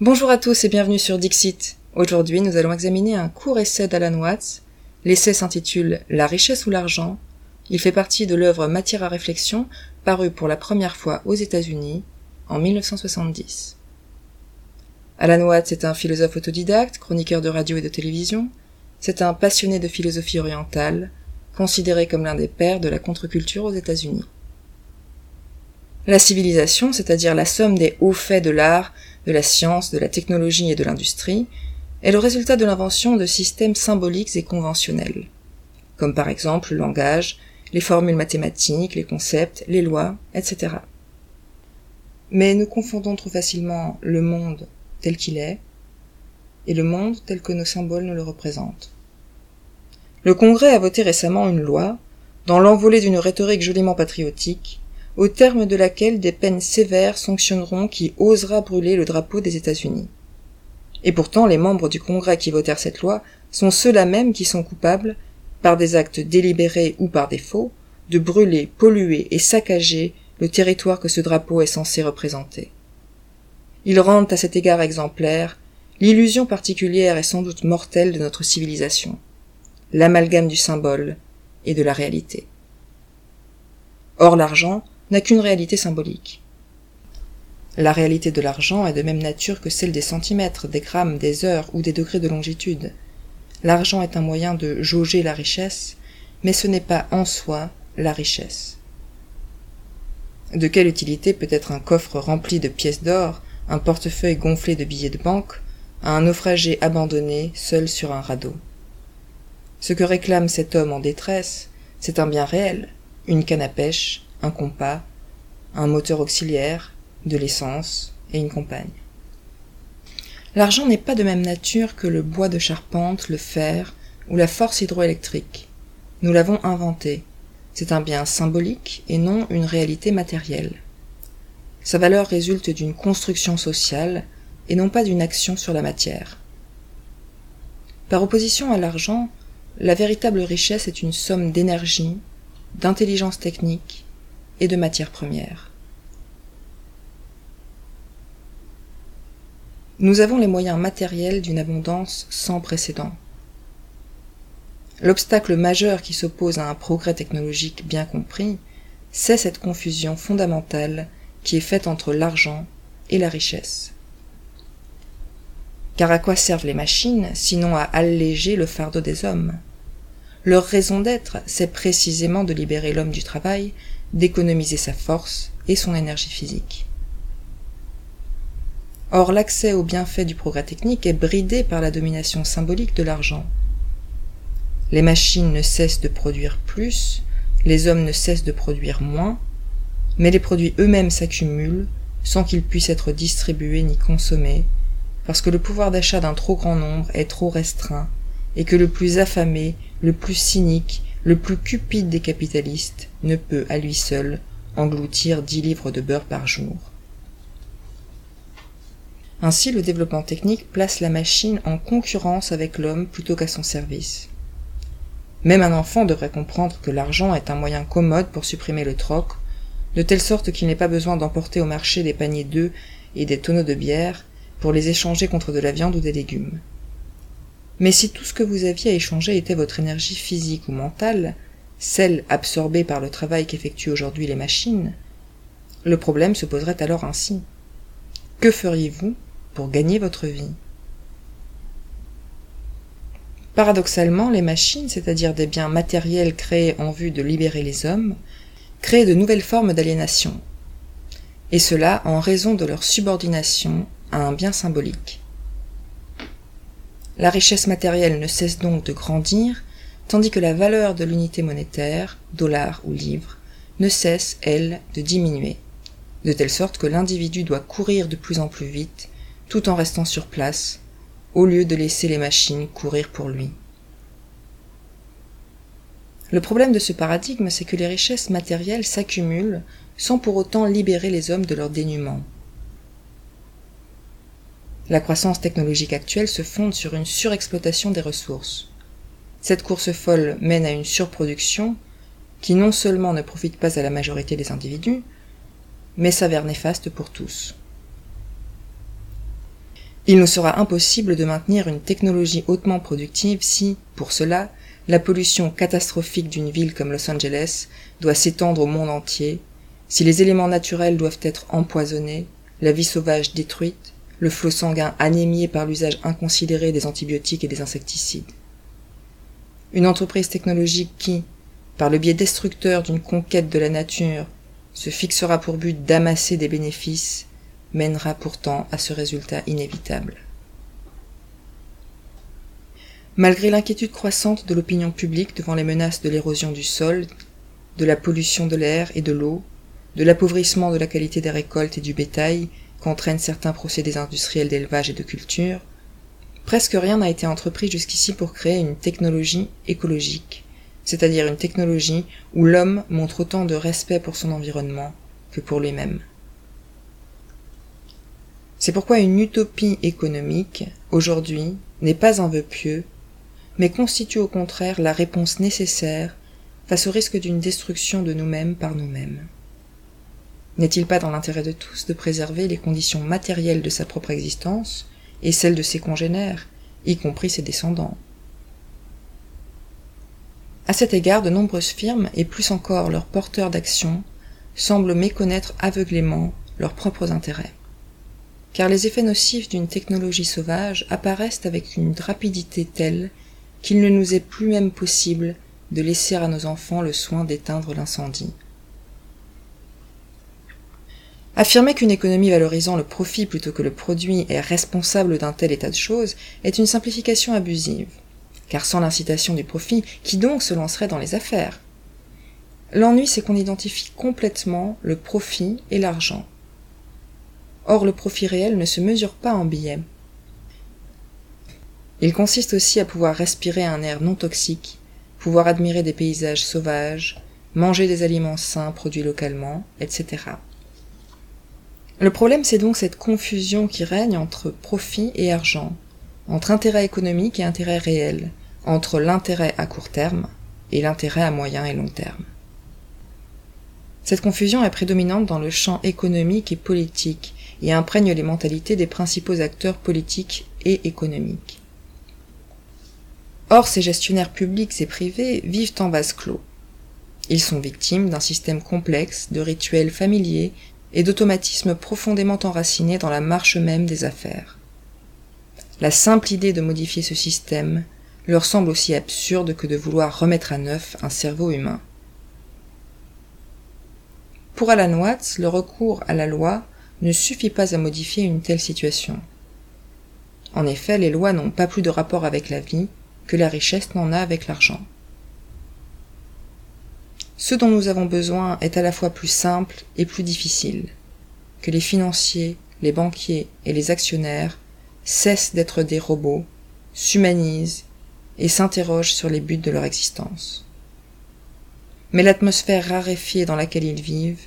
Bonjour à tous et bienvenue sur Dixit. Aujourd'hui, nous allons examiner un court essai d'Alan Watts. L'essai s'intitule La richesse ou l'argent. Il fait partie de l'œuvre Matière à réflexion, parue pour la première fois aux États-Unis en 1970. Alan Watts est un philosophe autodidacte, chroniqueur de radio et de télévision. C'est un passionné de philosophie orientale, considéré comme l'un des pères de la contre-culture aux États-Unis. La civilisation, c'est-à-dire la somme des hauts faits de l'art, de la science, de la technologie et de l'industrie, est le résultat de l'invention de systèmes symboliques et conventionnels, comme par exemple le langage, les formules mathématiques, les concepts, les lois, etc. Mais nous confondons trop facilement le monde tel qu'il est et le monde tel que nos symboles nous le représentent. Le Congrès a voté récemment une loi, dans l'envolée d'une rhétorique joliment patriotique, au terme de laquelle des peines sévères sanctionneront qui osera brûler le drapeau des États-Unis. Et pourtant, les membres du Congrès qui votèrent cette loi sont ceux-là même qui sont coupables, par des actes délibérés ou par défaut, de brûler, polluer et saccager le territoire que ce drapeau est censé représenter. Ils rendent à cet égard exemplaire l'illusion particulière et sans doute mortelle de notre civilisation, l'amalgame du symbole et de la réalité. Or l'argent, n'a qu'une réalité symbolique. La réalité de l'argent est de même nature que celle des centimètres, des grammes, des heures ou des degrés de longitude. L'argent est un moyen de jauger la richesse, mais ce n'est pas en soi la richesse. De quelle utilité peut être un coffre rempli de pièces d'or, un portefeuille gonflé de billets de banque, à un naufragé abandonné seul sur un radeau? Ce que réclame cet homme en détresse, c'est un bien réel, une canne à pêche, un compas, un moteur auxiliaire, de l'essence et une compagne. L'argent n'est pas de même nature que le bois de charpente, le fer ou la force hydroélectrique. Nous l'avons inventé. C'est un bien symbolique et non une réalité matérielle. Sa valeur résulte d'une construction sociale et non pas d'une action sur la matière. Par opposition à l'argent, la véritable richesse est une somme d'énergie, d'intelligence technique, et de matières premières. Nous avons les moyens matériels d'une abondance sans précédent. L'obstacle majeur qui s'oppose à un progrès technologique bien compris, c'est cette confusion fondamentale qui est faite entre l'argent et la richesse. Car à quoi servent les machines sinon à alléger le fardeau des hommes? Leur raison d'être, c'est précisément de libérer l'homme du travail d'économiser sa force et son énergie physique. Or l'accès aux bienfaits du progrès technique est bridé par la domination symbolique de l'argent. Les machines ne cessent de produire plus, les hommes ne cessent de produire moins, mais les produits eux-mêmes s'accumulent sans qu'ils puissent être distribués ni consommés, parce que le pouvoir d'achat d'un trop grand nombre est trop restreint, et que le plus affamé, le plus cynique, le plus cupide des capitalistes ne peut à lui seul engloutir dix livres de beurre par jour. Ainsi le développement technique place la machine en concurrence avec l'homme plutôt qu'à son service. Même un enfant devrait comprendre que l'argent est un moyen commode pour supprimer le troc, de telle sorte qu'il n'est pas besoin d'emporter au marché des paniers d'œufs et des tonneaux de bière pour les échanger contre de la viande ou des légumes. Mais si tout ce que vous aviez à échanger était votre énergie physique ou mentale, celle absorbée par le travail qu'effectuent aujourd'hui les machines, le problème se poserait alors ainsi. Que feriez-vous pour gagner votre vie? Paradoxalement, les machines, c'est-à-dire des biens matériels créés en vue de libérer les hommes, créent de nouvelles formes d'aliénation, et cela en raison de leur subordination à un bien symbolique. La richesse matérielle ne cesse donc de grandir, tandis que la valeur de l'unité monétaire, dollar ou livre, ne cesse, elle, de diminuer, de telle sorte que l'individu doit courir de plus en plus vite, tout en restant sur place, au lieu de laisser les machines courir pour lui. Le problème de ce paradigme, c'est que les richesses matérielles s'accumulent sans pour autant libérer les hommes de leur dénuement. La croissance technologique actuelle se fonde sur une surexploitation des ressources. Cette course folle mène à une surproduction qui non seulement ne profite pas à la majorité des individus, mais s'avère néfaste pour tous. Il nous sera impossible de maintenir une technologie hautement productive si, pour cela, la pollution catastrophique d'une ville comme Los Angeles doit s'étendre au monde entier, si les éléments naturels doivent être empoisonnés, la vie sauvage détruite, le flot sanguin anémié par l'usage inconsidéré des antibiotiques et des insecticides. Une entreprise technologique qui, par le biais destructeur d'une conquête de la nature, se fixera pour but d'amasser des bénéfices, mènera pourtant à ce résultat inévitable. Malgré l'inquiétude croissante de l'opinion publique devant les menaces de l'érosion du sol, de la pollution de l'air et de l'eau, de l'appauvrissement de la qualité des récoltes et du bétail qu'entraînent certains procédés industriels d'élevage et de culture, presque rien n'a été entrepris jusqu'ici pour créer une technologie écologique, c'est-à-dire une technologie où l'homme montre autant de respect pour son environnement que pour lui-même. C'est pourquoi une utopie économique, aujourd'hui, n'est pas un vœu pieux, mais constitue au contraire la réponse nécessaire face au risque d'une destruction de nous-mêmes par nous-mêmes. N'est-il pas dans l'intérêt de tous de préserver les conditions matérielles de sa propre existence et celles de ses congénères, y compris ses descendants? À cet égard, de nombreuses firmes, et plus encore leurs porteurs d'action, semblent méconnaître aveuglément leurs propres intérêts. Car les effets nocifs d'une technologie sauvage apparaissent avec une rapidité telle qu'il ne nous est plus même possible de laisser à nos enfants le soin d'éteindre l'incendie. Affirmer qu'une économie valorisant le profit plutôt que le produit est responsable d'un tel état de choses est une simplification abusive. Car sans l'incitation du profit, qui donc se lancerait dans les affaires? L'ennui, c'est qu'on identifie complètement le profit et l'argent. Or, le profit réel ne se mesure pas en billets. Il consiste aussi à pouvoir respirer un air non toxique, pouvoir admirer des paysages sauvages, manger des aliments sains produits localement, etc. Le problème, c'est donc cette confusion qui règne entre profit et argent, entre intérêt économique et intérêt réel, entre l'intérêt à court terme et l'intérêt à moyen et long terme. Cette confusion est prédominante dans le champ économique et politique et imprègne les mentalités des principaux acteurs politiques et économiques. Or, ces gestionnaires publics et privés vivent en vase clos. Ils sont victimes d'un système complexe de rituels familiers et d'automatismes profondément enracinés dans la marche même des affaires. La simple idée de modifier ce système leur semble aussi absurde que de vouloir remettre à neuf un cerveau humain. Pour Alan Watts, le recours à la loi ne suffit pas à modifier une telle situation. En effet, les lois n'ont pas plus de rapport avec la vie que la richesse n'en a avec l'argent. Ce dont nous avons besoin est à la fois plus simple et plus difficile. Que les financiers, les banquiers et les actionnaires cessent d'être des robots, s'humanisent et s'interrogent sur les buts de leur existence. Mais l'atmosphère raréfiée dans laquelle ils vivent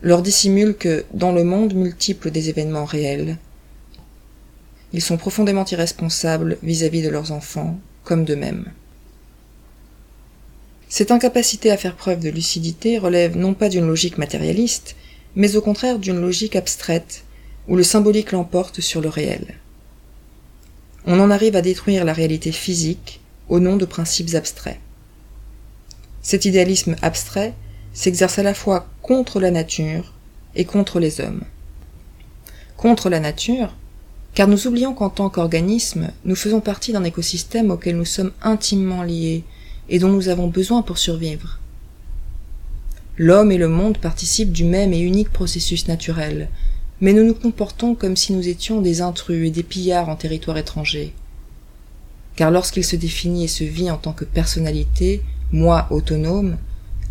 leur dissimule que, dans le monde multiple des événements réels, ils sont profondément irresponsables vis-à-vis -vis de leurs enfants comme d'eux-mêmes. Cette incapacité à faire preuve de lucidité relève non pas d'une logique matérialiste, mais au contraire d'une logique abstraite, où le symbolique l'emporte sur le réel. On en arrive à détruire la réalité physique au nom de principes abstraits. Cet idéalisme abstrait s'exerce à la fois contre la nature et contre les hommes. Contre la nature, car nous oublions qu'en tant qu'organisme, nous faisons partie d'un écosystème auquel nous sommes intimement liés et dont nous avons besoin pour survivre. L'homme et le monde participent du même et unique processus naturel, mais nous nous comportons comme si nous étions des intrus et des pillards en territoire étranger. Car lorsqu'il se définit et se vit en tant que personnalité, moi autonome,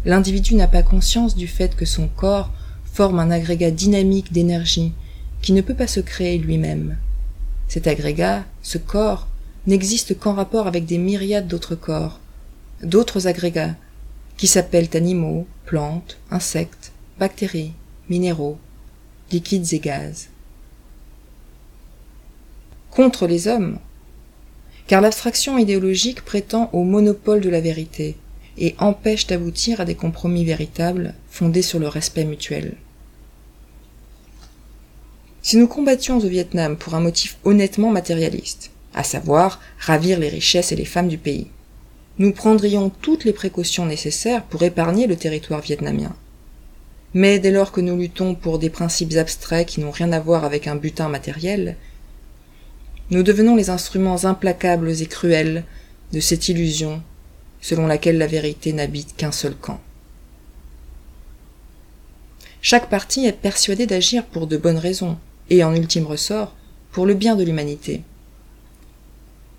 l'individu n'a pas conscience du fait que son corps forme un agrégat dynamique d'énergie qui ne peut pas se créer lui-même. Cet agrégat, ce corps, n'existe qu'en rapport avec des myriades d'autres corps, d'autres agrégats, qui s'appellent animaux, plantes, insectes, bactéries, minéraux, liquides et gaz. Contre les hommes, car l'abstraction idéologique prétend au monopole de la vérité et empêche d'aboutir à des compromis véritables fondés sur le respect mutuel. Si nous combattions au Vietnam pour un motif honnêtement matérialiste, à savoir ravir les richesses et les femmes du pays, nous prendrions toutes les précautions nécessaires pour épargner le territoire vietnamien. Mais dès lors que nous luttons pour des principes abstraits qui n'ont rien à voir avec un butin matériel, nous devenons les instruments implacables et cruels de cette illusion selon laquelle la vérité n'habite qu'un seul camp. Chaque parti est persuadé d'agir pour de bonnes raisons, et en ultime ressort, pour le bien de l'humanité.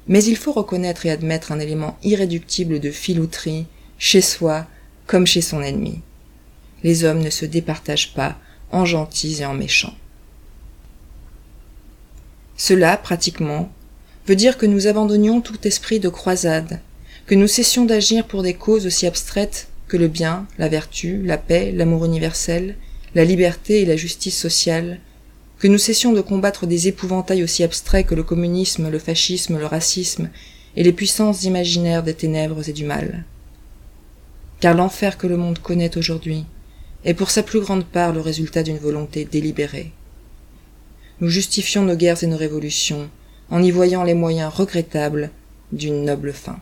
Mais il faut reconnaître et admettre un élément irréductible de filouterie, chez soi comme chez son ennemi. Les hommes ne se départagent pas en gentils et en méchants. Cela, pratiquement, veut dire que nous abandonnions tout esprit de croisade, que nous cessions d'agir pour des causes aussi abstraites que le bien, la vertu, la paix, l'amour universel, la liberté et la justice sociale, que nous cessions de combattre des épouvantails aussi abstraits que le communisme, le fascisme, le racisme et les puissances imaginaires des ténèbres et du mal. Car l'enfer que le monde connaît aujourd'hui est pour sa plus grande part le résultat d'une volonté délibérée. Nous justifions nos guerres et nos révolutions en y voyant les moyens regrettables d'une noble fin.